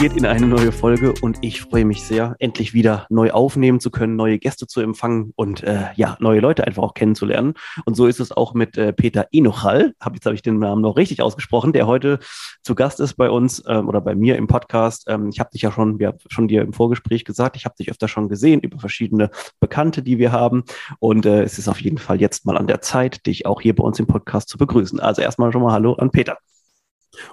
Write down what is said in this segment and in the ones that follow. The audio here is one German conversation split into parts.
geht in eine neue Folge und ich freue mich sehr, endlich wieder neu aufnehmen zu können, neue Gäste zu empfangen und äh, ja, neue Leute einfach auch kennenzulernen. Und so ist es auch mit äh, Peter Inochal, hab, jetzt habe ich den Namen noch richtig ausgesprochen, der heute zu Gast ist bei uns ähm, oder bei mir im Podcast. Ähm, ich habe dich ja schon, wir haben schon dir im Vorgespräch gesagt, ich habe dich öfter schon gesehen über verschiedene Bekannte, die wir haben. Und äh, es ist auf jeden Fall jetzt mal an der Zeit, dich auch hier bei uns im Podcast zu begrüßen. Also erstmal schon mal Hallo an Peter.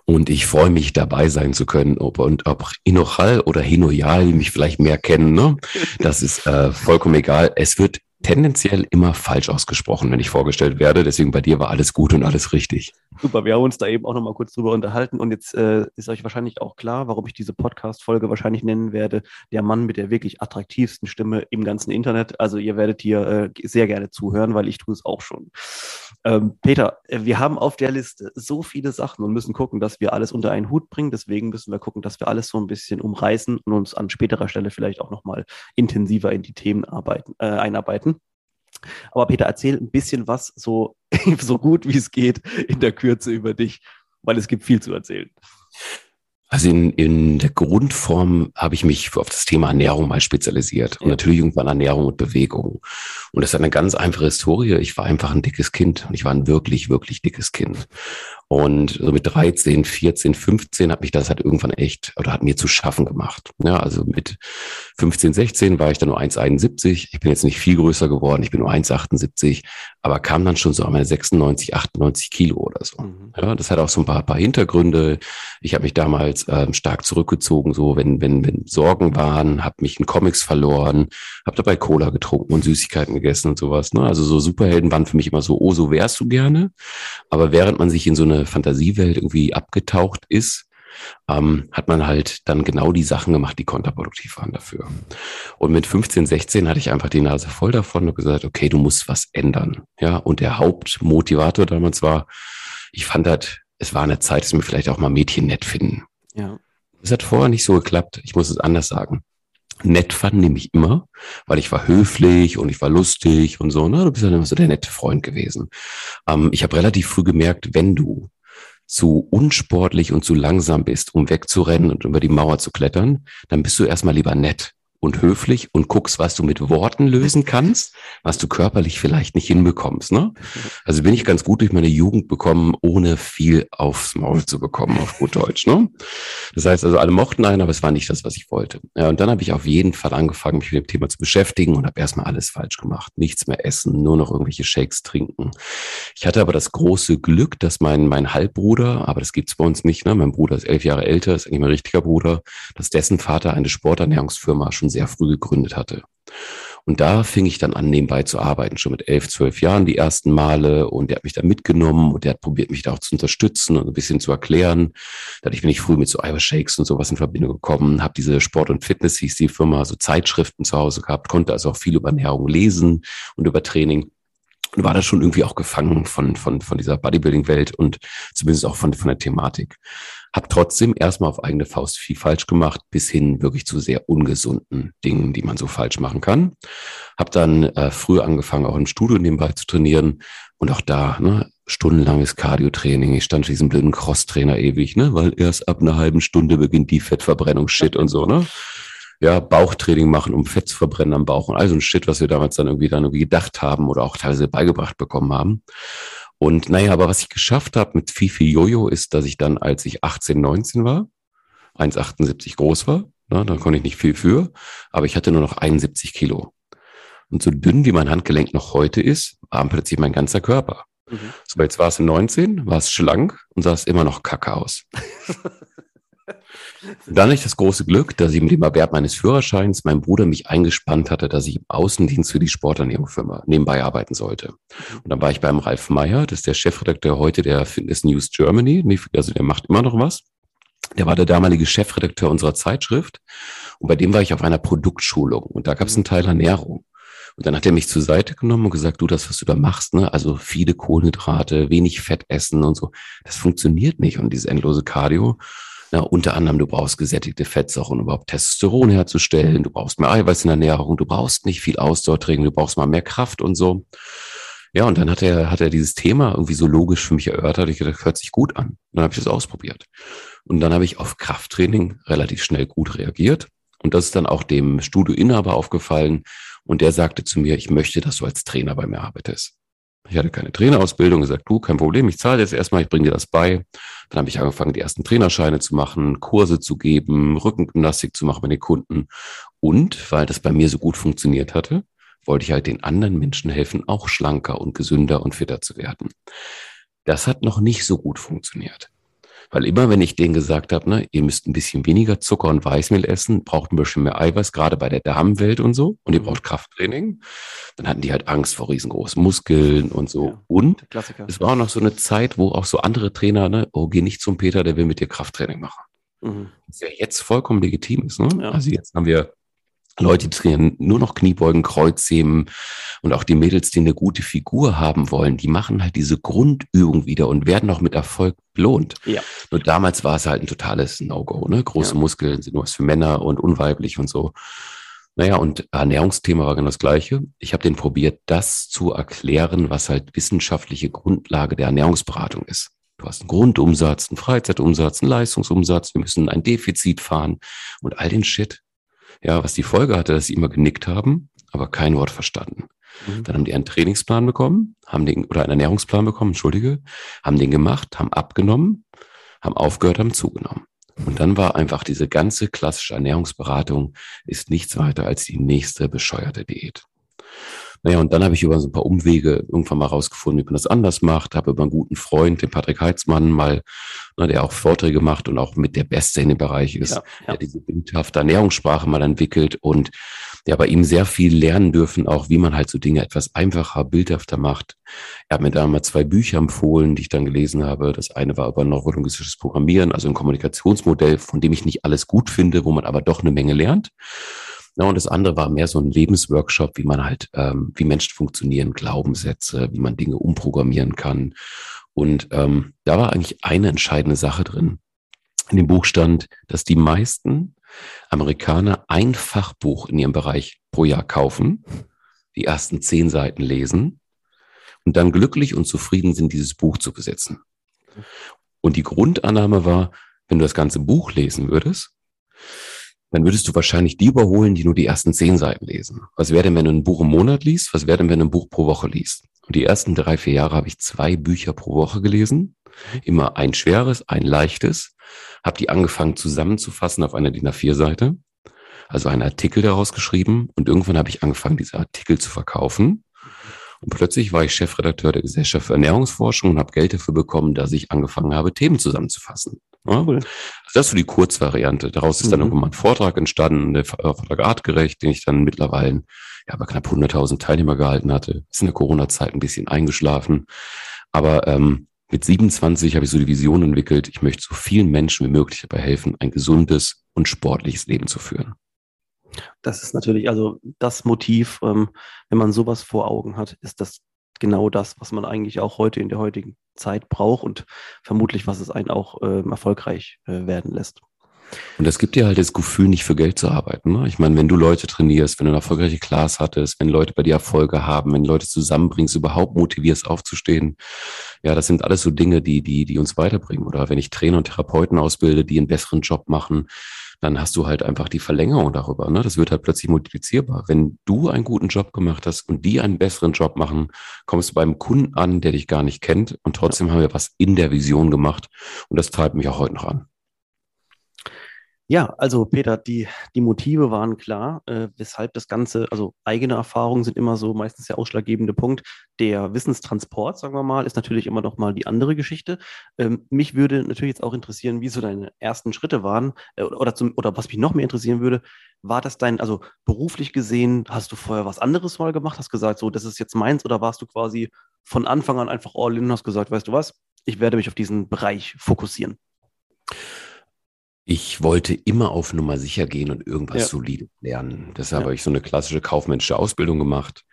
Und ich freue mich, dabei sein zu können. Ob, und ob Inochal oder Hinoyal mich vielleicht mehr kennen, ne? das ist äh, vollkommen egal. Es wird tendenziell immer falsch ausgesprochen, wenn ich vorgestellt werde. Deswegen bei dir war alles gut und alles richtig. Super, wir haben uns da eben auch nochmal kurz drüber unterhalten und jetzt äh, ist euch wahrscheinlich auch klar, warum ich diese Podcast-Folge wahrscheinlich nennen werde, der Mann mit der wirklich attraktivsten Stimme im ganzen Internet. Also ihr werdet hier äh, sehr gerne zuhören, weil ich tue es auch schon. Ähm, Peter, äh, wir haben auf der Liste so viele Sachen und müssen gucken, dass wir alles unter einen Hut bringen. Deswegen müssen wir gucken, dass wir alles so ein bisschen umreißen und uns an späterer Stelle vielleicht auch nochmal intensiver in die Themen arbeiten, äh, einarbeiten. Aber Peter, erzähl ein bisschen was, so, so gut wie es geht, in der Kürze über dich, weil es gibt viel zu erzählen. Also in, in der Grundform habe ich mich auf das Thema Ernährung mal spezialisiert. Und natürlich irgendwann Ernährung und Bewegung. Und das ist eine ganz einfache Historie. Ich war einfach ein dickes Kind und ich war ein wirklich, wirklich dickes Kind. Und so mit 13, 14, 15 hat mich das halt irgendwann echt oder hat mir zu schaffen gemacht. Ja, also mit 15, 16 war ich dann nur 1,71. Ich bin jetzt nicht viel größer geworden. Ich bin nur 1,78, aber kam dann schon so an meine 96, 98 Kilo oder so. Mhm. Ja, das hat auch so ein paar, paar Hintergründe. Ich habe mich damals ähm, stark zurückgezogen, so wenn, wenn, wenn Sorgen waren, habe mich in Comics verloren, habe dabei Cola getrunken und Süßigkeiten gegessen und sowas. Ne? Also so Superhelden waren für mich immer so, oh, so wärst du gerne. Aber während man sich in so eine Fantasiewelt irgendwie abgetaucht ist, ähm, hat man halt dann genau die Sachen gemacht, die kontraproduktiv waren dafür. Und mit 15, 16 hatte ich einfach die Nase voll davon und gesagt, okay, du musst was ändern. Ja, und der Hauptmotivator damals war, ich fand halt, es war eine Zeit, dass mir vielleicht auch mal Mädchen nett finden. Ja. Das hat vorher nicht so geklappt. Ich muss es anders sagen. Nett fand nämlich immer, weil ich war höflich und ich war lustig und so. Ne? Du bist halt immer so der nette Freund gewesen. Ähm, ich habe relativ früh gemerkt, wenn du zu unsportlich und zu langsam bist, um wegzurennen und über die Mauer zu klettern, dann bist du erstmal lieber nett und höflich und guckst, was du mit Worten lösen kannst, was du körperlich vielleicht nicht hinbekommst. Ne? Also bin ich ganz gut durch meine Jugend bekommen, ohne viel aufs Maul zu bekommen, auf gut Deutsch. Ne? Das heißt also, alle mochten einen, aber es war nicht das, was ich wollte. Ja, und dann habe ich auf jeden Fall angefangen, mich mit dem Thema zu beschäftigen und habe erstmal alles falsch gemacht. Nichts mehr essen, nur noch irgendwelche Shakes trinken. Ich hatte aber das große Glück, dass mein, mein Halbbruder, aber das gibt's bei uns nicht, ne? mein Bruder ist elf Jahre älter, ist eigentlich mein richtiger Bruder, dass dessen Vater eine Sporternährungsfirma schon schon sehr früh gegründet hatte. Und da fing ich dann an, nebenbei zu arbeiten, schon mit elf, zwölf Jahren die ersten Male. Und der hat mich da mitgenommen und der hat probiert, mich da auch zu unterstützen und ein bisschen zu erklären. Dadurch bin ich früh mit so Eiweißshakes und sowas in Verbindung gekommen, habe diese Sport und Fitness, hieß die Firma, so Zeitschriften zu Hause gehabt, konnte also auch viel über Ernährung lesen und über Training und war da schon irgendwie auch gefangen von, von, von dieser Bodybuilding-Welt und zumindest auch von, von der Thematik. Hab trotzdem erstmal auf eigene Faust viel falsch gemacht, bis hin wirklich zu sehr ungesunden Dingen, die man so falsch machen kann. Hab dann äh, früh angefangen, auch im Studio nebenbei zu trainieren und auch da, ne, stundenlanges Cardio-Training. Ich stand für diesen blöden Cross-Trainer ewig, ne, weil erst ab einer halben Stunde beginnt die Fettverbrennung, Shit und so, ne ja, Bauchtraining machen, um Fett zu verbrennen am Bauch und all so ein Shit, was wir damals dann irgendwie dann irgendwie gedacht haben oder auch teilweise beigebracht bekommen haben. Und naja, aber was ich geschafft habe mit Fifi Jojo ist, dass ich dann, als ich 18, 19 war, 1,78 groß war, na, da konnte ich nicht viel für, aber ich hatte nur noch 71 Kilo. Und so dünn wie mein Handgelenk noch heute ist, war plötzlich mein ganzer Körper. Mhm. So, jetzt war es 19, war es schlank und sah es immer noch kacke aus. Dann ich das große Glück, dass ich mit dem Erwerb meines Führerscheins mein Bruder mich eingespannt hatte, dass ich im Außendienst für die Sporternährungsfirma nebenbei arbeiten sollte. Und dann war ich beim Ralf Meyer, das ist der Chefredakteur heute der Fitness News Germany, also der macht immer noch was. Der war der damalige Chefredakteur unserer Zeitschrift und bei dem war ich auf einer Produktschulung und da gab es einen Teil Ernährung. Und dann hat er mich zur Seite genommen und gesagt, du, das, was du da machst, ne, also viele Kohlenhydrate, wenig Fett essen und so, das funktioniert nicht. Und dieses endlose Cardio, na, unter anderem, du brauchst gesättigte Fettsäuren, um überhaupt Testosteron herzustellen, du brauchst mehr Eiweiß in der Ernährung, du brauchst nicht viel Ausdauertraining, du brauchst mal mehr Kraft und so. Ja, und dann hat er, hat er dieses Thema irgendwie so logisch für mich erörtert. Ich dachte, hört sich gut an. Dann habe ich das ausprobiert. Und dann habe ich auf Krafttraining relativ schnell gut reagiert. Und das ist dann auch dem Studioinhaber aufgefallen. Und der sagte zu mir, ich möchte, dass du als Trainer bei mir arbeitest. Ich hatte keine Trainerausbildung, gesagt, du, kein Problem, ich zahle jetzt erstmal, ich bringe dir das bei. Dann habe ich angefangen, die ersten Trainerscheine zu machen, Kurse zu geben, Rückengymnastik zu machen bei den Kunden. Und weil das bei mir so gut funktioniert hatte, wollte ich halt den anderen Menschen helfen, auch schlanker und gesünder und fitter zu werden. Das hat noch nicht so gut funktioniert. Weil immer, wenn ich denen gesagt habe, ne, ihr müsst ein bisschen weniger Zucker und Weißmehl essen, braucht ein bisschen mehr Eiweiß, gerade bei der Damenwelt und so, und ihr mhm. braucht Krafttraining, dann hatten die halt Angst vor riesengroßen Muskeln und so. Ja, und es war auch noch so eine Zeit, wo auch so andere Trainer, ne, oh, geh nicht zum Peter, der will mit dir Krafttraining machen. Mhm. Was ja jetzt vollkommen legitim ist. Ne? Ja. Also jetzt haben wir Leute, die trainieren nur noch Kniebeugen, Kreuzheben und auch die Mädels, die eine gute Figur haben wollen, die machen halt diese Grundübung wieder und werden auch mit Erfolg belohnt. Ja. Nur damals war es halt ein totales No-Go. Ne? Große ja. Muskeln sind nur was für Männer und unweiblich und so. Naja, und Ernährungsthema war genau das gleiche. Ich habe den probiert, das zu erklären, was halt wissenschaftliche Grundlage der Ernährungsberatung ist. Du hast einen Grundumsatz, einen Freizeitumsatz, einen Leistungsumsatz, wir müssen ein Defizit fahren und all den Shit ja, was die Folge hatte, dass sie immer genickt haben, aber kein Wort verstanden. Mhm. Dann haben die einen Trainingsplan bekommen, haben den, oder einen Ernährungsplan bekommen, entschuldige, haben den gemacht, haben abgenommen, haben aufgehört, haben zugenommen. Und dann war einfach diese ganze klassische Ernährungsberatung ist nichts weiter als die nächste bescheuerte Diät. Naja, und dann habe ich über so ein paar Umwege irgendwann mal rausgefunden, wie man das anders macht. Habe über einen guten Freund, den Patrick Heitzmann, mal, ne, der auch Vorträge macht und auch mit der Beste in dem Bereich ist, ja, ja. der diese bildhafte Ernährungssprache mal entwickelt und ja, bei ihm sehr viel lernen dürfen, auch wie man halt so Dinge etwas einfacher, bildhafter macht. Er hat mir da mal zwei Bücher empfohlen, die ich dann gelesen habe. Das eine war über neurolinguistisches Programmieren, also ein Kommunikationsmodell, von dem ich nicht alles gut finde, wo man aber doch eine Menge lernt. Ja, und das andere war mehr so ein Lebensworkshop, wie man halt, ähm, wie Menschen funktionieren, Glaubenssätze, wie man Dinge umprogrammieren kann. Und ähm, da war eigentlich eine entscheidende Sache drin. In dem Buch stand, dass die meisten Amerikaner ein Fachbuch in ihrem Bereich pro Jahr kaufen, die ersten zehn Seiten lesen und dann glücklich und zufrieden sind, dieses Buch zu besitzen. Und die Grundannahme war, wenn du das ganze Buch lesen würdest, dann würdest du wahrscheinlich die überholen, die nur die ersten zehn Seiten lesen. Was wäre denn, wenn du ein Buch im Monat liest? Was wäre denn, wenn du ein Buch pro Woche liest? Und die ersten drei, vier Jahre habe ich zwei Bücher pro Woche gelesen. Immer ein schweres, ein leichtes. Habe die angefangen zusammenzufassen auf einer DIN A4-Seite. Also einen Artikel daraus geschrieben. Und irgendwann habe ich angefangen, diese Artikel zu verkaufen. Und plötzlich war ich Chefredakteur der Gesellschaft für Ernährungsforschung und habe Geld dafür bekommen, dass ich angefangen habe, Themen zusammenzufassen. Ja, cool. Also das ist so die Kurzvariante. Daraus ist dann mhm. irgendwann ein Vortrag entstanden, der Vortrag artgerecht, den ich dann mittlerweile ja, bei knapp 100.000 Teilnehmer gehalten hatte. Ist in der Corona-Zeit ein bisschen eingeschlafen. Aber ähm, mit 27 habe ich so die Vision entwickelt, ich möchte so vielen Menschen wie möglich dabei helfen, ein gesundes und sportliches Leben zu führen. Das ist natürlich, also das Motiv, ähm, wenn man sowas vor Augen hat, ist das genau das, was man eigentlich auch heute in der heutigen Zeit braucht und vermutlich, was es einen auch äh, erfolgreich äh, werden lässt. Und es gibt dir halt das Gefühl, nicht für Geld zu arbeiten. Ne? Ich meine, wenn du Leute trainierst, wenn du eine erfolgreiche Class hattest, wenn Leute bei dir Erfolge haben, wenn Leute zusammenbringst, überhaupt motivierst aufzustehen, ja, das sind alles so Dinge, die, die, die uns weiterbringen. Oder wenn ich Trainer und Therapeuten ausbilde, die einen besseren Job machen, dann hast du halt einfach die Verlängerung darüber. Ne? Das wird halt plötzlich multiplizierbar. Wenn du einen guten Job gemacht hast und die einen besseren Job machen, kommst du beim Kunden an, der dich gar nicht kennt und trotzdem ja. haben wir was in der Vision gemacht und das treibt mich auch heute noch an. Ja, also Peter, die, die Motive waren klar, äh, weshalb das Ganze, also eigene Erfahrungen sind immer so meistens der ausschlaggebende Punkt. Der Wissenstransport, sagen wir mal, ist natürlich immer noch mal die andere Geschichte. Ähm, mich würde natürlich jetzt auch interessieren, wie so deine ersten Schritte waren äh, oder, zum, oder was mich noch mehr interessieren würde, war das dein, also beruflich gesehen, hast du vorher was anderes mal gemacht, hast gesagt, so, das ist jetzt meins oder warst du quasi von Anfang an einfach all in und hast gesagt, weißt du was, ich werde mich auf diesen Bereich fokussieren? Ich wollte immer auf Nummer sicher gehen und irgendwas Ja. solide lernen. Deshalb Ja. habe ich so eine klassische kaufmännische Ausbildung gemacht.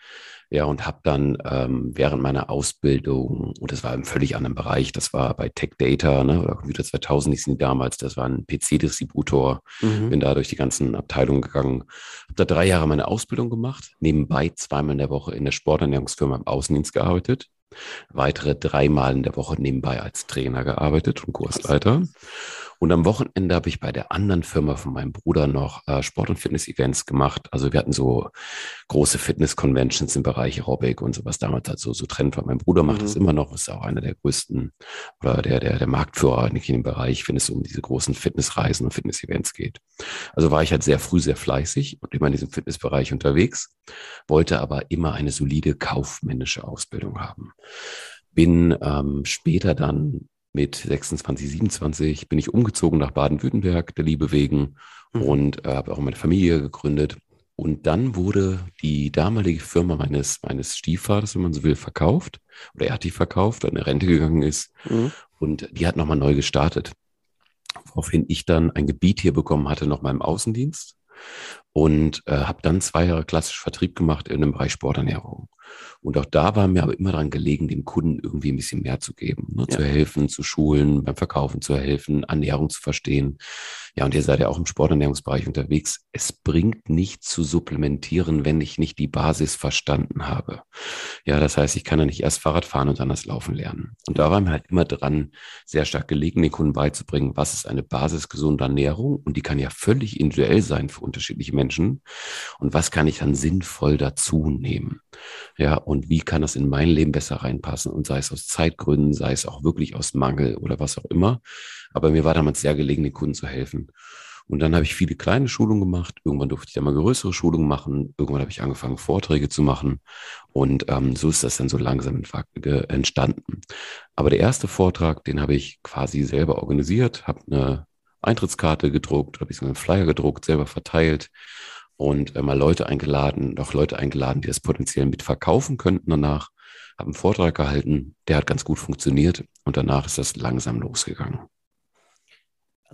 Ja, und habe dann ähm, während meiner Ausbildung, und das war im völlig anderen Bereich, das war bei Tech Data, ne, oder Computer 2000 hießen die damals, das war ein PC-Distributor, Mhm. bin da durch die ganzen Abteilungen gegangen, habe da drei Jahre meine Ausbildung gemacht, nebenbei zweimal in der Woche in der Sporternährungsfirma im Außendienst gearbeitet, weitere dreimal in der Woche nebenbei als Trainer gearbeitet und Kursleiter. Und am Wochenende habe ich bei der anderen Firma von meinem Bruder noch äh, Sport- und Fitness-Events gemacht. Also wir hatten so große Fitness-Conventions im Bereich Aerobic und sowas damals halt so, so Trend war. Mein Bruder macht Mhm. das immer noch, ist auch einer der größten oder der, der, der Marktführer in dem Bereich, wenn es um diese großen Fitnessreisen und Fitness-Events geht. Also war ich halt sehr früh sehr fleißig und immer in diesem Fitnessbereich unterwegs, wollte aber immer eine solide kaufmännische Ausbildung haben. Bin ähm, später dann mit 26, 27 bin ich umgezogen nach Baden-Württemberg, der Liebe wegen, Mhm. und äh, habe auch meine Familie gegründet. Und dann wurde die damalige Firma meines, meines Stiefvaters, wenn man so will, verkauft. Oder er hat die verkauft, weil er in Rente gegangen ist. Mhm. Und die hat nochmal neu gestartet. Woraufhin ich dann ein Gebiet hier bekommen hatte, nochmal im Außendienst. Und äh, habe dann zwei Jahre klassisch Vertrieb gemacht in dem Bereich Sporternährung. Und auch da war mir aber immer daran gelegen, dem Kunden irgendwie ein bisschen mehr zu geben, ne? Ja. zu helfen, zu schulen, beim Verkaufen zu helfen, Ernährung zu verstehen. Ja, und ihr seid ja auch im Sporternährungsbereich unterwegs. Es bringt nicht zu supplementieren, wenn ich nicht die Basis verstanden habe. Ja, das heißt, ich kann ja nicht erst Fahrrad fahren und dann das Laufen lernen. Und da war mir halt immer dran, sehr stark gelegen, den Kunden beizubringen, was ist eine Basis gesunder Ernährung und die kann ja völlig individuell sein für unterschiedliche Menschen und was kann ich dann sinnvoll dazu nehmen. Ja, und wie kann das in mein Leben besser reinpassen und sei es aus Zeitgründen, sei es auch wirklich aus Mangel oder was auch immer. Aber mir war damals sehr gelegen, den Kunden zu helfen. Und dann habe ich viele kleine Schulungen gemacht. Irgendwann durfte ich dann mal größere Schulungen machen. Irgendwann habe ich angefangen, Vorträge zu machen. Und ähm, so ist das dann so langsam entstanden. Aber der erste Vortrag, den habe ich quasi selber organisiert, habe eine Eintrittskarte gedruckt, ich so einen Flyer gedruckt, selber verteilt und äh, mal Leute eingeladen, auch Leute eingeladen, die das potenziell mitverkaufen könnten danach. Habe einen Vortrag gehalten, der hat ganz gut funktioniert und danach ist das langsam losgegangen.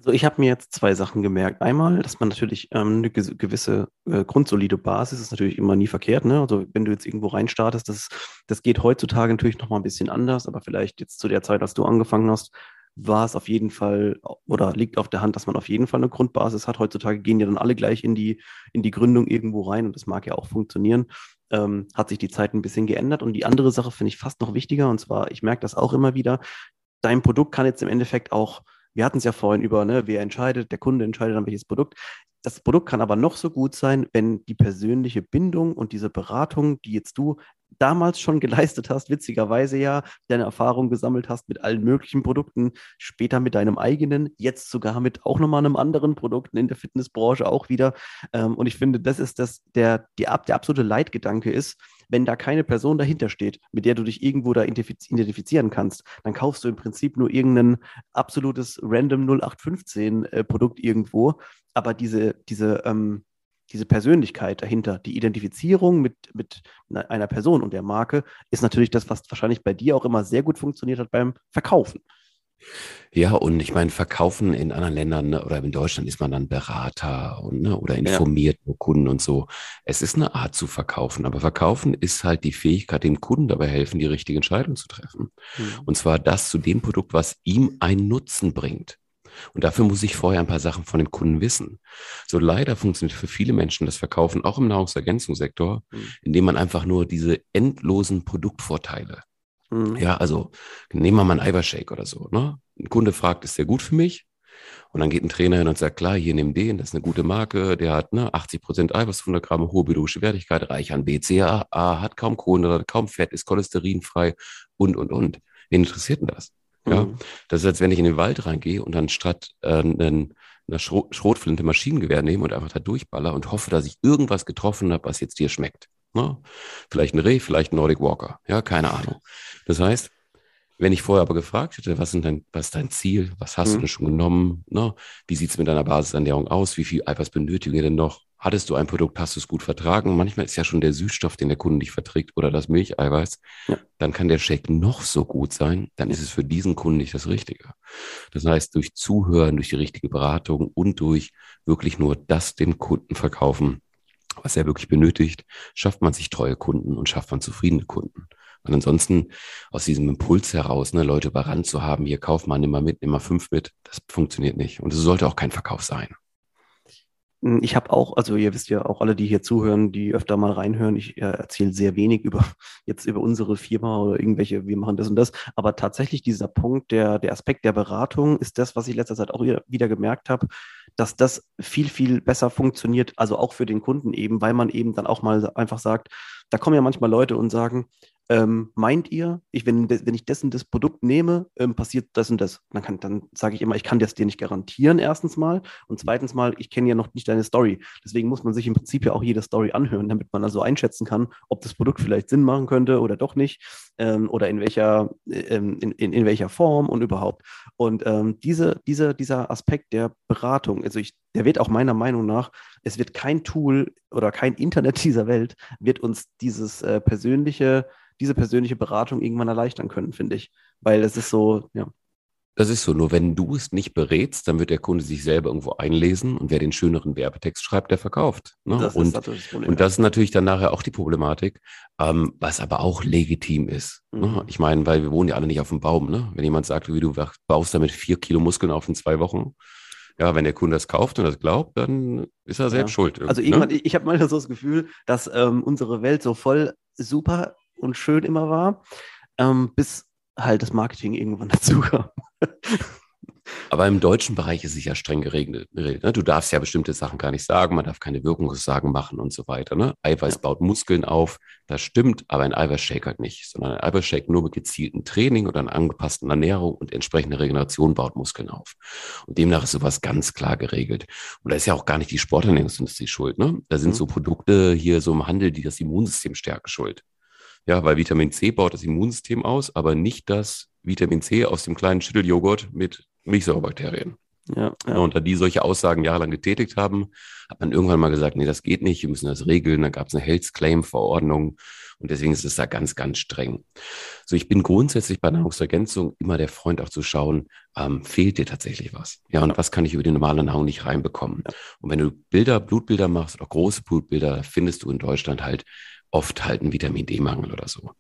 Also ich habe mir jetzt zwei Sachen gemerkt. Einmal, dass man natürlich ähm, eine ge gewisse äh, grundsolide Basis ist natürlich immer nie verkehrt. Ne? Also wenn du jetzt irgendwo reinstartest, das, das geht heutzutage natürlich noch mal ein bisschen anders, aber vielleicht jetzt zu der Zeit, als du angefangen hast, war es auf jeden Fall oder liegt auf der Hand, dass man auf jeden Fall eine Grundbasis hat. Heutzutage gehen ja dann alle gleich in die, in die Gründung irgendwo rein und das mag ja auch funktionieren. Ähm, hat sich die Zeit ein bisschen geändert. Und die andere Sache finde ich fast noch wichtiger und zwar, ich merke das auch immer wieder, dein Produkt kann jetzt im Endeffekt auch wir hatten es ja vorhin über, ne, wer entscheidet, der Kunde entscheidet dann welches Produkt. Das Produkt kann aber noch so gut sein, wenn die persönliche Bindung und diese Beratung, die jetzt du damals schon geleistet hast, witzigerweise ja, deine Erfahrung gesammelt hast mit allen möglichen Produkten, später mit deinem eigenen, jetzt sogar mit auch nochmal einem anderen Produkten in der Fitnessbranche auch wieder. Ähm, und ich finde, das ist das, der, die, der absolute Leitgedanke ist, wenn da keine Person dahinter steht, mit der du dich irgendwo da identifizieren kannst, dann kaufst du im Prinzip nur irgendein absolutes random 0815 äh, Produkt irgendwo. Aber diese, diese, ähm, diese Persönlichkeit dahinter, die Identifizierung mit, mit einer Person und der Marke, ist natürlich das, was wahrscheinlich bei dir auch immer sehr gut funktioniert hat beim Verkaufen. Ja, und ich meine, verkaufen in anderen Ländern ne, oder in Deutschland ist man dann Berater und, ne, oder informiert ja. Kunden und so. Es ist eine Art zu verkaufen, aber verkaufen ist halt die Fähigkeit, dem Kunden dabei helfen, die richtige Entscheidung zu treffen. Mhm. Und zwar das zu dem Produkt, was ihm einen Nutzen bringt. Und dafür muss ich vorher ein paar Sachen von dem Kunden wissen. So leider funktioniert für viele Menschen das Verkaufen auch im Nahrungsergänzungssektor, mhm. indem man einfach nur diese endlosen Produktvorteile ja, also nehmen wir mal einen Eiweißshake oder so. Ne? Ein Kunde fragt, ist der gut für mich? Und dann geht ein Trainer hin und sagt, klar, hier nimm den, das ist eine gute Marke, der hat ne, 80 Prozent Eiweiß, 100 Gramm, hohe biologische Wertigkeit, reich an BCAA, hat kaum Kohlenhydrate, kaum Fett, ist cholesterinfrei und, und, und. Wen interessiert denn das? Ja, mhm. das ist, als wenn ich in den Wald reingehe und dann statt äh, einen, einer Schrot Schrotflinte Maschinengewehr nehme und einfach da durchballer und hoffe, dass ich irgendwas getroffen habe, was jetzt dir schmeckt. Ne? Vielleicht ein Reh, vielleicht ein Nordic Walker. Ja, keine Ahnung. Das heißt, wenn ich vorher aber gefragt hätte, was, sind dein, was ist dein Ziel? Was hast mhm. du denn schon genommen? Ne? Wie sieht es mit deiner Basisernährung aus? Wie viel Eiweiß benötigen wir denn noch? Hattest du ein Produkt, hast du es gut vertragen? Manchmal ist ja schon der Süßstoff, den der Kunde nicht verträgt oder das Milcheiweiß. Ja. Dann kann der Shake noch so gut sein, dann ist es für diesen Kunden nicht das Richtige. Das heißt, durch Zuhören, durch die richtige Beratung und durch wirklich nur das dem Kunden verkaufen, was er wirklich benötigt, schafft man sich treue Kunden und schafft man zufriedene Kunden. Und ansonsten aus diesem Impuls heraus, ne, Leute überrannt zu haben, hier kauf mal, nimm mal mit, nimm mal fünf mit, das funktioniert nicht. Und es sollte auch kein Verkauf sein. Hm, ich habe auch, also ihr wisst ja auch alle, die hier zuhören, die öfter mal reinhören, ich äh, erzähle sehr wenig über jetzt über unsere Firma oder irgendwelche, wir machen das und das. Aber tatsächlich dieser Punkt, der, der Aspekt der Beratung ist das, was ich letzter Zeit auch wieder gemerkt habe, dass das viel, viel besser funktioniert, also auch für den Kunden eben, weil man eben dann auch mal einfach sagt, da kommen ja manchmal Leute und sagen, ähm, meint ihr, ich, wenn, wenn ich dessen das Produkt nehme, ähm, passiert das und das? Dann, kann, dann sage ich immer, ich kann das dir nicht garantieren, erstens mal. Und zweitens mal, ich kenne ja noch nicht deine Story. Deswegen muss man sich im Prinzip ja auch jede Story anhören, damit man also einschätzen kann, ob das Produkt vielleicht Sinn machen könnte oder doch nicht. Ähm, oder in welcher, ähm, in, in, in, welcher Form und überhaupt. Und ähm, diese, diese, dieser Aspekt der Beratung, also ich, der wird auch meiner Meinung nach, es wird kein Tool oder kein Internet dieser Welt, wird uns dieses äh, persönliche diese persönliche Beratung irgendwann erleichtern können, finde ich. Weil es ist so, ja. Das ist so. Nur wenn du es nicht berätst, dann wird der Kunde sich selber irgendwo einlesen und wer den schöneren Werbetext schreibt, der verkauft. Ne? Das und, das und das ist natürlich dann nachher auch die Problematik, ähm, was aber auch legitim ist. Ne? Mhm. Ne? Ich meine, weil wir wohnen ja alle nicht auf dem Baum. Ne? Wenn jemand sagt, wie du baust damit vier Kilo Muskeln auf in zwei Wochen, ja, wenn der Kunde das kauft und das glaubt, dann ist er selbst ja. schuld. Also irgendwann, ne? ich, ich habe manchmal so das Gefühl, dass ähm, unsere Welt so voll super und schön immer war, ähm, bis halt das Marketing irgendwann dazu kam. Aber im deutschen Bereich ist es ja streng geregelt. Ne? Du darfst ja bestimmte Sachen gar nicht sagen, man darf keine Wirkungssagen machen und so weiter. Ne? Eiweiß ja. baut Muskeln auf, das stimmt, aber ein Eiweißshake halt nicht, sondern ein Eiweißshake nur mit gezieltem Training oder einer angepassten Ernährung und entsprechender Regeneration baut Muskeln auf. Und demnach ist sowas ganz klar geregelt. Und da ist ja auch gar nicht die Sporternährungsindustrie schuld. Ne? Da sind mhm. so Produkte hier so im Handel, die das Immunsystem stärken schuld. Ja, weil Vitamin C baut das Immunsystem aus, aber nicht das Vitamin C aus dem kleinen Schütteljoghurt mit Milchsäurebakterien. Ja, ja. Und da die solche Aussagen jahrelang getätigt haben, hat man irgendwann mal gesagt, nee, das geht nicht, wir müssen das regeln. Dann gab es eine Health Claim Verordnung und deswegen ist es da ganz, ganz streng. So, ich bin grundsätzlich bei Nahrungsergänzung immer der Freund auch zu schauen, ähm, fehlt dir tatsächlich was? Ja, und was kann ich über die normale Nahrung nicht reinbekommen? Ja. Und wenn du Bilder, Blutbilder machst oder große Blutbilder, findest du in Deutschland halt oft halt einen Vitamin D-Mangel oder so.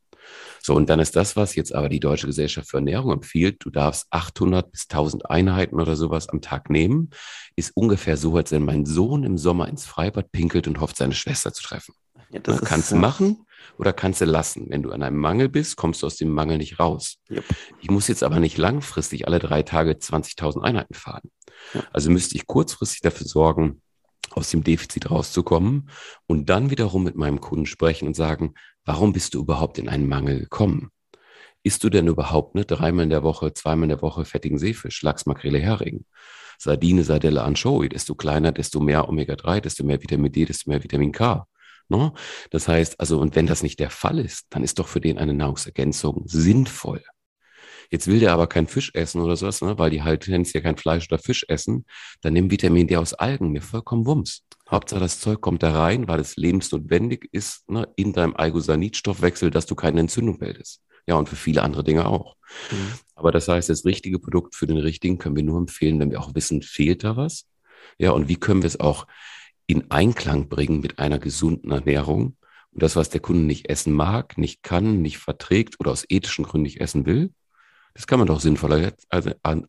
So, und dann ist das, was jetzt aber die Deutsche Gesellschaft für Ernährung empfiehlt, du darfst 800 bis 1000 Einheiten oder sowas am Tag nehmen, ist ungefähr so, als wenn mein Sohn im Sommer ins Freibad pinkelt und hofft, seine Schwester zu treffen. Ja, das kannst du machen oder kannst du lassen. Wenn du an einem Mangel bist, kommst du aus dem Mangel nicht raus. Yep. Ich muss jetzt aber nicht langfristig alle drei Tage 20.000 Einheiten fahren. Ja. Also müsste ich kurzfristig dafür sorgen, aus dem Defizit rauszukommen und dann wiederum mit meinem Kunden sprechen und sagen, warum bist du überhaupt in einen Mangel gekommen? Isst du denn überhaupt ne, dreimal in der Woche, zweimal in der Woche fettigen Seefisch, Lachs, Makrele, Hering? Sardine, Sardelle, Anchovy, desto kleiner, desto mehr Omega-3, desto mehr Vitamin D, desto mehr Vitamin K. No? Das heißt, also, und wenn das nicht der Fall ist, dann ist doch für den eine Nahrungsergänzung sinnvoll. Jetzt will der aber kein Fisch essen oder sowas, ne? weil die halt tendenziell kein Fleisch oder Fisch essen. Dann nimm Vitamin D aus Algen, mir vollkommen Wumms. Hauptsache das Zeug kommt da rein, weil es lebensnotwendig ist ne, in deinem Eigosanidstoffwechsel, dass du keine Entzündung bildest. Ja, und für viele andere Dinge auch. Mhm. Aber das heißt, das richtige Produkt für den richtigen können wir nur empfehlen, wenn wir auch wissen, fehlt da was. Ja, und wie können wir es auch in Einklang bringen mit einer gesunden Ernährung? Und das, was der Kunde nicht essen mag, nicht kann, nicht verträgt oder aus ethischen Gründen nicht essen will, das kann man doch sinnvoller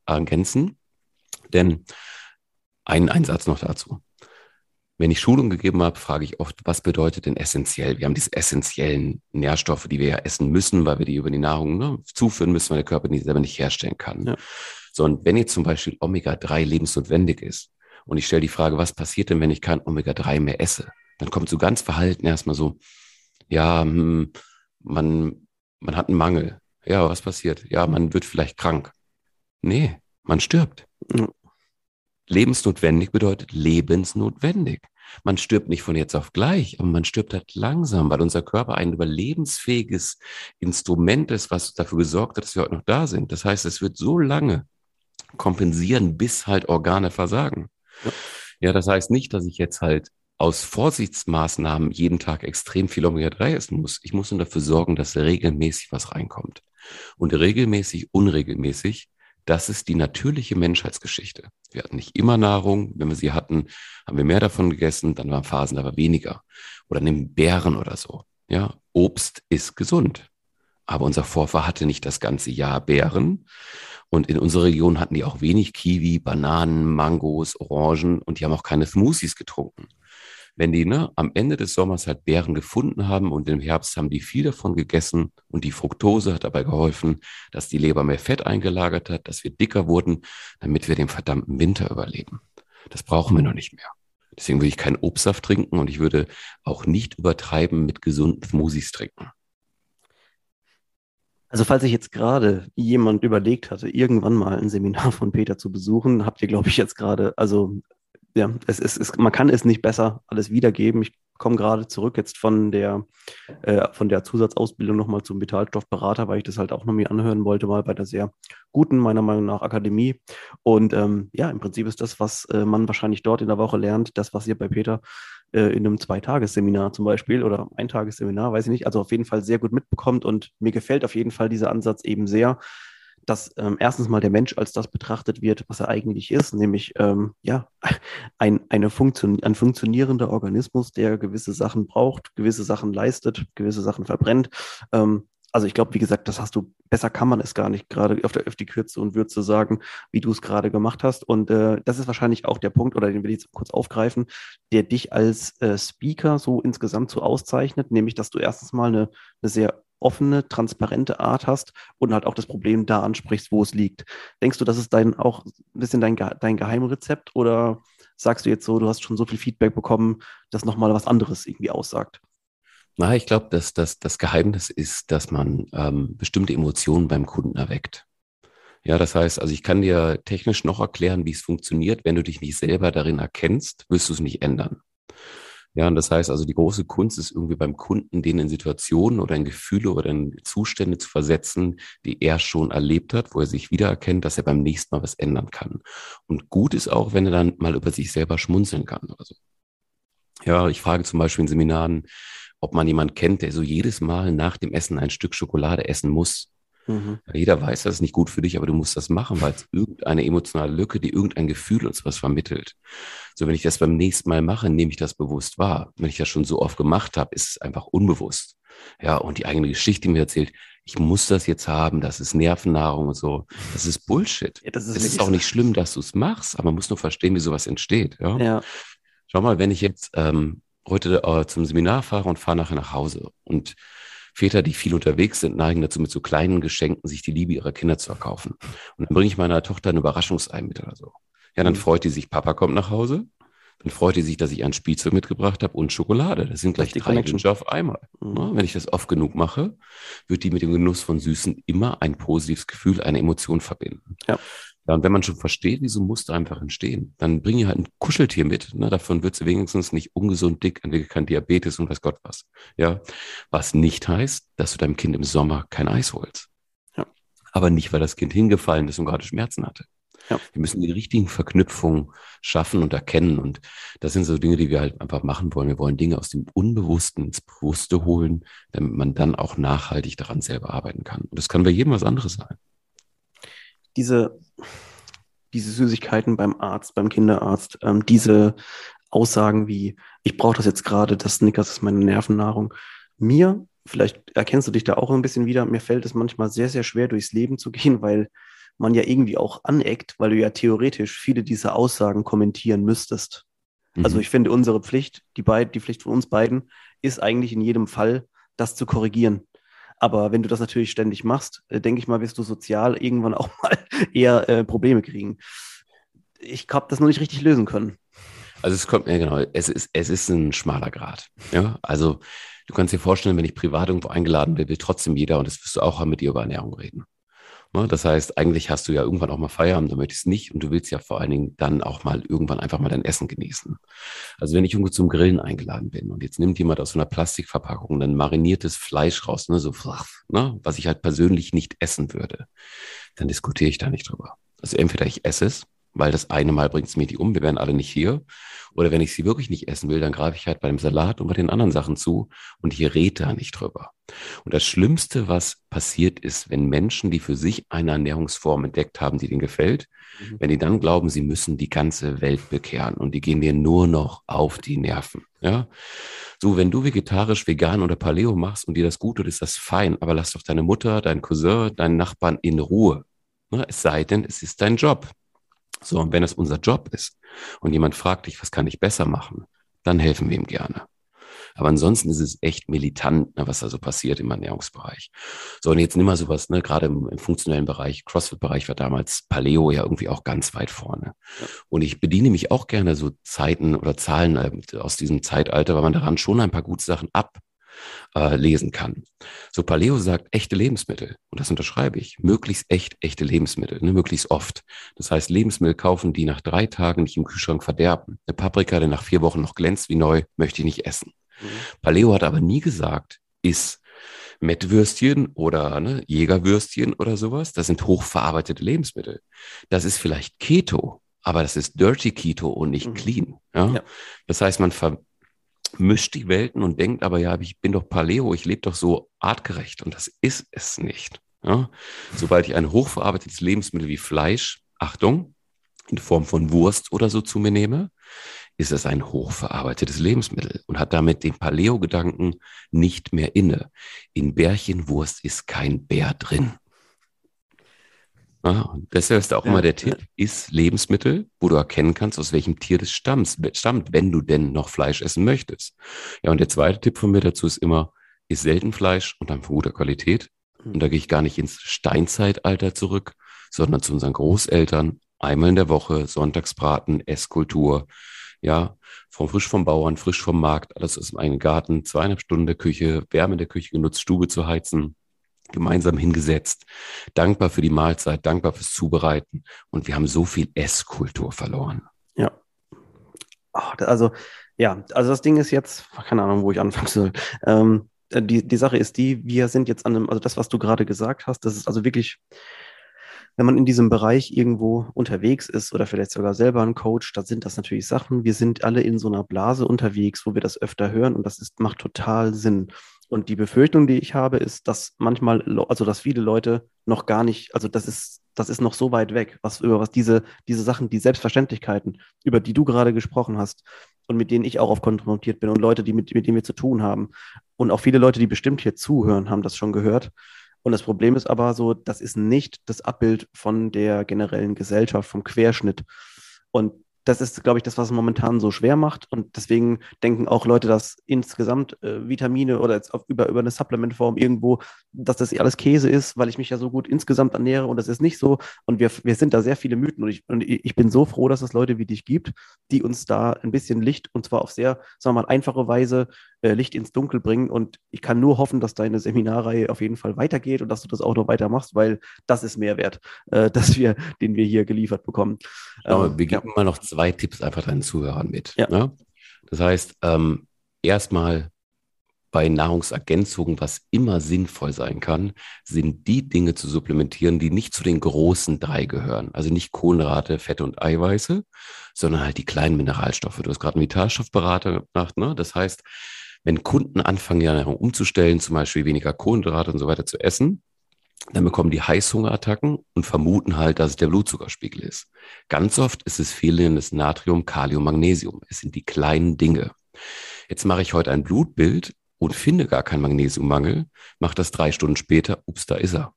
ergänzen. Denn ein, ein Satz noch dazu. Wenn ich Schulung gegeben habe, frage ich oft, was bedeutet denn essentiell? Wir haben diese essentiellen Nährstoffe, die wir ja essen müssen, weil wir die über die Nahrung ne, zuführen müssen, weil der Körper die selber nicht herstellen kann. Ja. So, und wenn jetzt zum Beispiel Omega-3 lebensnotwendig ist und ich stelle die Frage, was passiert denn, wenn ich kein Omega-3 mehr esse? Dann kommt so ganz verhalten erstmal so, ja, hm, man, man hat einen Mangel. Ja, was passiert? Ja, man wird vielleicht krank. Nee, man stirbt. Lebensnotwendig bedeutet lebensnotwendig. Man stirbt nicht von jetzt auf gleich, aber man stirbt halt langsam, weil unser Körper ein überlebensfähiges Instrument ist, was dafür gesorgt hat, dass wir heute noch da sind. Das heißt, es wird so lange kompensieren, bis halt Organe versagen. Ja, ja das heißt nicht, dass ich jetzt halt aus Vorsichtsmaßnahmen jeden Tag extrem viel Omega-3 essen muss. Ich muss nur dafür sorgen, dass regelmäßig was reinkommt. Und regelmäßig, unregelmäßig, das ist die natürliche Menschheitsgeschichte. Wir hatten nicht immer Nahrung. Wenn wir sie hatten, haben wir mehr davon gegessen. Dann waren Phasen aber weniger. Oder nehmen Beeren oder so. Ja, Obst ist gesund. Aber unser Vorfahr hatte nicht das ganze Jahr Beeren. Und in unserer Region hatten die auch wenig Kiwi, Bananen, Mangos, Orangen und die haben auch keine Smoothies getrunken. Wenn die ne, am Ende des Sommers halt Beeren gefunden haben und im Herbst haben die viel davon gegessen und die Fructose hat dabei geholfen, dass die Leber mehr Fett eingelagert hat, dass wir dicker wurden, damit wir den verdammten Winter überleben. Das brauchen wir noch nicht mehr. Deswegen würde ich keinen Obstsaft trinken und ich würde auch nicht übertreiben mit gesunden Smoothies trinken. Also falls sich jetzt gerade jemand überlegt hatte, irgendwann mal ein Seminar von Peter zu besuchen, habt ihr, glaube ich, jetzt gerade, also ja, es ist, es, man kann es nicht besser alles wiedergeben. Ich komme gerade zurück jetzt von der, äh, von der Zusatzausbildung nochmal zum Vitalstoffberater, weil ich das halt auch noch mir anhören wollte, mal bei der sehr guten, meiner Meinung nach, Akademie. Und ähm, ja, im Prinzip ist das, was äh, man wahrscheinlich dort in der Woche lernt, das, was ihr bei Peter äh, in einem Zweitagesseminar zum Beispiel oder Eintagesseminar, weiß ich nicht, also auf jeden Fall sehr gut mitbekommt und mir gefällt auf jeden Fall dieser Ansatz eben sehr, dass ähm, erstens mal der Mensch als das betrachtet wird, was er eigentlich ist, nämlich ähm, ja, ein, eine Funktion, ein funktionierender Organismus, der gewisse Sachen braucht, gewisse Sachen leistet, gewisse Sachen verbrennt. Ähm, also ich glaube, wie gesagt, das hast du, besser kann man es gar nicht, gerade auf, der, auf die Kürze und Würze sagen, wie du es gerade gemacht hast. Und äh, das ist wahrscheinlich auch der Punkt, oder den will ich jetzt kurz aufgreifen, der dich als äh, Speaker so insgesamt so auszeichnet, nämlich, dass du erstens mal eine, eine sehr offene, transparente Art hast und halt auch das Problem da ansprichst, wo es liegt. Denkst du, das ist dein auch ein bisschen dein, dein Geheimrezept oder sagst du jetzt so, du hast schon so viel Feedback bekommen, dass nochmal was anderes irgendwie aussagt? Na, ich glaube, dass das, das Geheimnis ist, dass man ähm, bestimmte Emotionen beim Kunden erweckt. Ja, das heißt, also ich kann dir technisch noch erklären, wie es funktioniert. Wenn du dich nicht selber darin erkennst, wirst du es nicht ändern. Ja, und das heißt also, die große Kunst ist irgendwie beim Kunden, den in Situationen oder in Gefühle oder in Zustände zu versetzen, die er schon erlebt hat, wo er sich wiedererkennt, dass er beim nächsten Mal was ändern kann. Und gut ist auch, wenn er dann mal über sich selber schmunzeln kann oder so. Ja, ich frage zum Beispiel in Seminaren, ob man jemanden kennt, der so jedes Mal nach dem Essen ein Stück Schokolade essen muss. Mhm. Jeder weiß, das ist nicht gut für dich, aber du musst das machen, weil es irgendeine emotionale Lücke, die irgendein Gefühl uns was vermittelt. So, wenn ich das beim nächsten Mal mache, nehme ich das bewusst wahr. Wenn ich das schon so oft gemacht habe, ist es einfach unbewusst. Ja, und die eigene Geschichte mir erzählt, ich muss das jetzt haben, das ist Nervennahrung und so. Das ist Bullshit. Ja, das ist es ist auch nicht schlimm, dass du es machst, aber man muss nur verstehen, wie sowas entsteht. Ja. ja. Schau mal, wenn ich jetzt ähm, heute äh, zum Seminar fahre und fahre nachher nach Hause und Väter, die viel unterwegs sind, neigen dazu, mit so kleinen Geschenken sich die Liebe ihrer Kinder zu erkaufen. Und dann bringe ich meiner Tochter ein Überraschungsei mit oder so. Ja, dann mhm. freut die sich, Papa kommt nach Hause. Dann freut die sich, dass ich ein Spielzeug mitgebracht habe und Schokolade. Das sind gleich die drei Wünsche auf einmal. Mhm. Ja, wenn ich das oft genug mache, wird die mit dem Genuss von Süßen immer ein positives Gefühl, eine Emotion verbinden. Ja. Ja, und wenn man schon versteht, wie so Muster einfach entstehen, dann bring ihr halt ein Kuscheltier mit. Ne? Davon wird sie wenigstens nicht ungesund dick, entwickelt kein Diabetes und weiß Gott was. Ja, was nicht heißt, dass du deinem Kind im Sommer kein Eis holst. Ja. Aber nicht, weil das Kind hingefallen ist und gerade Schmerzen hatte. Ja. Wir müssen die richtigen Verknüpfungen schaffen und erkennen. Und das sind so Dinge, die wir halt einfach machen wollen. Wir wollen Dinge aus dem Unbewussten ins Bewusste holen, damit man dann auch nachhaltig daran selber arbeiten kann. Und das kann bei jedem was anderes sein diese, diese Süßigkeiten beim Arzt, beim Kinderarzt, ähm, diese Aussagen wie, ich brauche das jetzt gerade, das Snickers ist meine Nervennahrung. Mir, vielleicht erkennst du dich da auch ein bisschen wieder, mir fällt es manchmal sehr, sehr schwer, durchs Leben zu gehen, weil man ja irgendwie auch aneckt, weil du ja theoretisch viele dieser Aussagen kommentieren müsstest. Also mhm. Also ich finde, unsere Pflicht, die, beid, die Pflicht von uns beiden, ist eigentlich in jedem Fall, das zu korrigieren. Aber wenn du das natürlich ständig machst, äh, denke ich mal, wirst du sozial irgendwann auch mal eher äh, Probleme kriegen. Ich habe das noch nicht richtig lösen können. Also es kommt, ja genau, es ist, es ist ein schmaler Grad. Ja, also du kannst dir vorstellen, wenn ich privat irgendwo eingeladen bin, will trotzdem jeder, und das wirst du auch haben, mit dir über Ernährung reden. Ne? Das heißt, eigentlich hast du ja irgendwann auch mal Feierabend, du möchtest nicht und du willst ja vor allen Dingen dann auch mal irgendwann einfach mal dein Essen genießen. Also wenn ich irgendwo zum Grillen eingeladen bin und jetzt nimmt jemand aus so einer Plastikverpackung dann mariniertes Fleisch raus, ne, so ne, was ich halt persönlich nicht essen würde, dann diskutiere ich da nicht drüber. Also entweder ich esse es weil das eine Mal bringt es mir die um, wir wären alle nicht hier. Oder wenn ich sie wirklich nicht essen will, dann greife ich halt bei dem Salat und bei den anderen Sachen zu und ich rede da nicht drüber. Und das Schlimmste, was passiert ist, wenn Menschen, die für sich eine Ernährungsform entdeckt haben, die denen gefällt, mhm. wenn die dann glauben, sie müssen die ganze Welt bekehren und die gehen dir nur noch auf die Nerven. Ja, so wenn du vegetarisch, vegan oder Paleo machst und dir das gut tut, ist das fein. Aber lass doch deine Mutter, deinen Cousin, deinen Nachbarn in Ruhe. Ne? Es sei denn, es ist dein Job. So, und wenn es unser Job ist und jemand fragt dich, was kann ich besser machen, dann helfen wir ihm gerne. Aber ansonsten ist es echt militant, ne, was da so passiert im Ernährungsbereich. So, und jetzt nimm mal sowas, ne, gerade im, im funktionellen Bereich, CrossFit-Bereich war damals Paleo ja irgendwie auch ganz weit vorne. Ja. Und ich bediene mich auch gerne so Zeiten oder Zahlen äh, aus diesem Zeitalter, weil man daran schon ein paar gute Sachen ab äh, lesen kann. So Paleo sagt echte Lebensmittel und das unterschreibe ich. Möglichst echt echte Lebensmittel, ne, möglichst oft. Das heißt Lebensmittel kaufen, die nach drei Tagen nicht im Kühlschrank verderben. Eine Paprika, die nach vier Wochen noch glänzt wie neu, möchte ich nicht essen. Mhm. Paleo hat aber nie gesagt, ist Mettwürstchen oder ne, Jägerwürstchen oder sowas. Das sind hochverarbeitete Lebensmittel. Das ist vielleicht Keto, aber das ist Dirty Keto und nicht mhm. clean. Ja? ja? Das heißt, man ver mischt die Welten und denkt aber, ja, ich bin doch Paleo, ich lebe doch so artgerecht und das ist es nicht. Ja? Sobald ich ein hochverarbeitetes Lebensmittel wie Fleisch, Achtung, in Form von Wurst oder so zu mir nehme, ist es ein hochverarbeitetes Lebensmittel und hat damit den Paleo-Gedanken nicht mehr inne. In Bärchenwurst ist kein Bär drin. Ah, deshalb ist auch ja, immer der Tipp, iss Lebensmittel, wo du erkennen kannst, aus welchem Tier das stammt, stammt, wenn du denn noch Fleisch essen möchtest. Ja, und der zweite Tipp von mir dazu ist immer, iss selten Fleisch und dann von guter Qualität. Und da gehe ich gar nicht ins Steinzeitalter zurück, sondern zu unseren Großeltern. Einmal in der Woche, Sonntagsbraten, Esskultur. Ja, vom frisch vom Bauern, frisch vom Markt, alles aus dem eigenen Garten, zweieinhalb Stunden der Küche, Wärme in der Küche genutzt, Stube zu heizen gemeinsam hingesetzt, dankbar für die Mahlzeit, dankbar fürs Zubereiten. Und wir haben so viel Esskultur verloren. Ja. Oh, also, ja, also das Ding ist jetzt, keine Ahnung, wo ich anfangen soll. Ähm, die, die Sache ist die, wir sind jetzt an einem, also das, was du gerade gesagt hast, das ist also wirklich, wenn man in diesem Bereich irgendwo unterwegs ist oder vielleicht sogar selber ein Coach, da sind das natürlich Sachen. Wir sind alle in so einer Blase unterwegs, wo wir das öfter hören und das ist, macht total Sinn. Und die Befürchtung, die ich habe, ist, dass manchmal, also dass viele Leute noch gar nicht, also das ist, das ist noch so weit weg, was über was diese, diese Sachen, die Selbstverständlichkeiten, über die du gerade gesprochen hast und mit denen ich auch oft konfrontiert bin und Leute, die mit, mit denen wir zu tun haben. Und auch viele Leute, die bestimmt hier zuhören, haben das schon gehört. Und das Problem ist aber so, das ist nicht das Abbild von der generellen Gesellschaft, vom Querschnitt. Und das ist, glaube ich, das, was es momentan so schwer macht. Und deswegen denken auch Leute, dass insgesamt äh, Vitamine oder jetzt auf, über, über eine Supplementform irgendwo, dass das alles Käse ist, weil ich mich ja so gut insgesamt ernähre und das ist nicht so. Und wir, wir sind da sehr viele Mythen und ich, und ich bin so froh, dass es Leute wie dich gibt, die uns da ein bisschen Licht und zwar auf sehr, sagen wir mal, einfache Weise äh, Licht ins Dunkel bringen. Und ich kann nur hoffen, dass deine Seminarreihe auf jeden Fall weitergeht und dass du das auch noch weitermachst, weil das ist Mehrwert, äh, dass wir, den wir hier geliefert bekommen. Ähm, wir geben ja. mal noch zwei Tipps einfach deinen Zuhörern mit. Ja. Ne? Das heißt, ähm, erstmal bei Nahrungsergänzungen, was immer sinnvoll sein kann, sind die Dinge zu supplementieren, die nicht zu den großen drei gehören. Also nicht Kohlenhydrate, Fette und Eiweiße, sondern halt die kleinen Mineralstoffe. Du hast gerade einen Vitalstoffberater gemacht. Ne? Das heißt, wenn Kunden anfangen, ihre Ernährung umzustellen, zum Beispiel weniger Kohlenhydrate und so weiter zu essen, dann bekommen die Heißhungerattacken und vermuten halt, dass es der Blutzuckerspiegel ist. Ganz oft ist es fehlendes Natrium, Kalium, Magnesium. Es sind die kleinen Dinge. Jetzt mache ich heute ein Blutbild und finde gar keinen Magnesiummangel, mache das drei Stunden später, ups, da ist er.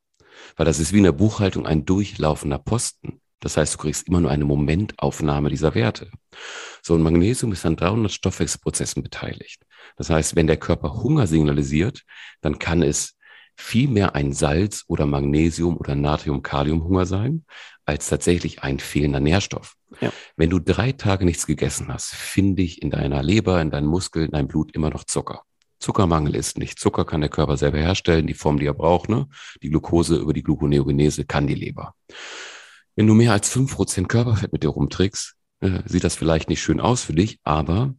Weil das ist wie in der Buchhaltung ein durchlaufender Posten. Das heißt, du kriegst immer nur eine Momentaufnahme dieser Werte. So ein Magnesium ist an 300 Stoffwechselprozessen beteiligt. Das heißt, wenn der Körper Hunger signalisiert, dann kann es viel mehr ein Salz- oder Magnesium- oder Natrium-Kalium-Hunger sein, als tatsächlich ein fehlender Nährstoff. Ja. Wenn du drei Tage nichts gegessen hast, finde ich in deiner Leber, in deinen Muskeln, in deinem Blut immer noch Zucker. Zuckermangel ist nicht. Zucker kann der Körper selber herstellen, die Form, die er braucht. Ne? Die Glucose über die Gluconeogenese kann die Leber. Wenn du mehr als fünf Prozent Körperfett mit dir rumträgst, äh, sieht das vielleicht nicht schön aus für dich, aber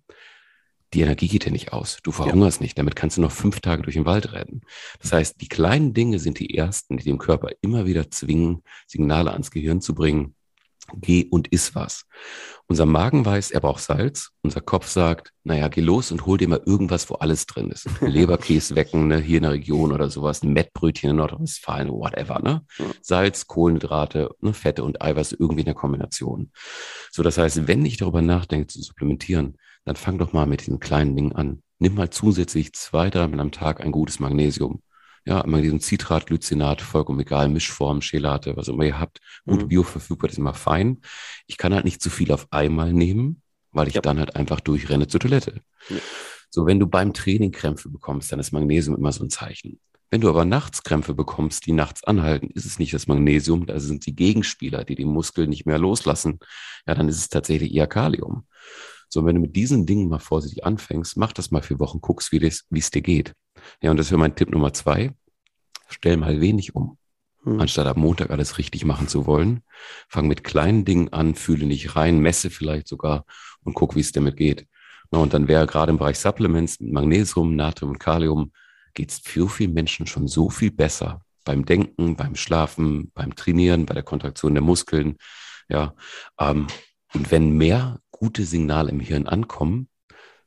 die Energie geht dir nicht aus. Du verhungerst ja. nicht. Damit kannst du noch fünf Tage durch den Wald rennen. Das heißt, die kleinen Dinge sind die ersten, die dem Körper immer wieder zwingen, Signale ans Gehirn zu bringen. geh und iss was. Unser Magen weiß, er braucht Salz. Unser Kopf sagt, naja, geh los und hol dir mal irgendwas, wo alles drin ist. Leberkäswecken, ne, hier in der Region oder sowas, ein Mettbrötchen in Nordrhein-Westfalen, whatever, ne? Salz, Kohlenhydrate, ne, Fette und Eiweiß irgendwie in der Kombination. So, das heißt, wenn ich darüber nachdenke zu supplementieren, dann fang doch mal mit diesen kleinen Dingen an. Nimm mal zusätzlich zwei, dreimal am Tag ein gutes Magnesium ja, Magnesium, Citrat, Glycinat, vollkommen egal, Mischform, Chelate, was immer ihr habt. Und mhm. bioverfügbar ist immer fein. Ich kann halt nicht zu viel auf einmal nehmen, weil ich ja. dann halt einfach durchrenne zur Toilette. Ja. So, wenn du beim Training Krämpfe bekommst, dann ist Magnesium immer so ein Zeichen. Wenn du aber nachts Krämpfe bekommst, die nachts anhalten, ist es nicht das Magnesium, da sind die Gegenspieler, die die Muskeln nicht mehr loslassen. Ja, dann ist es tatsächlich eher Kalium. So, wenn du mit diesen Dingen mal vorsichtig anfängst, mach das mal für Wochen, guckst, wie es dir geht. Ja, und das wäre mein Tipp Nummer zwei. Stell mal wenig um. Hm. Anstatt am Montag alles richtig machen zu wollen, fang mit kleinen Dingen an, fühle nicht rein, messe vielleicht sogar und guck, wie es damit geht. Na, und dann wäre gerade im Bereich Supplements mit Magnesium, Natrium und Kalium, geht es für viele Menschen schon so viel besser. Beim Denken, beim Schlafen, beim Trainieren, bei der Kontraktion der Muskeln. Ja, ähm, und wenn mehr gute Signale im Hirn ankommen,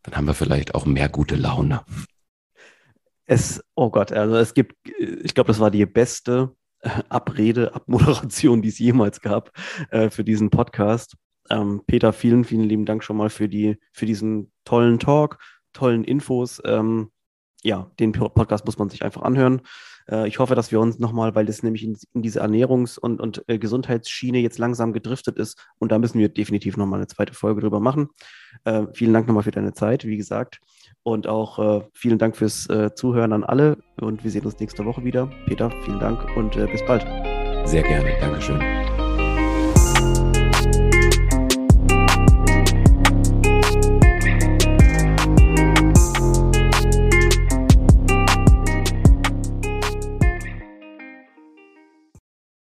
dann haben wir vielleicht auch mehr gute Laune es, oh Gott, also es gibt, ich glaube, das war die beste Abrede, Abmoderation, die es jemals gab äh, für diesen Podcast. Ähm, Peter, vielen, vielen lieben Dank schon mal für, die, für diesen tollen Talk, tollen Infos. Ähm, ja, den Podcast muss man sich einfach anhören. Äh, ich hoffe, dass wir uns nochmal, weil das nämlich in, in diese Ernährungs- und, und äh, Gesundheitsschiene jetzt langsam gedriftet ist und da müssen wir definitiv nochmal eine zweite Folge drüber machen. Äh, vielen Dank nochmal für deine Zeit, wie gesagt. Und auch vielen Dank fürs Zuhören an alle und wir sehen uns nächste Woche wieder. Peter, vielen Dank und bis bald. Sehr gerne. Dankeschön.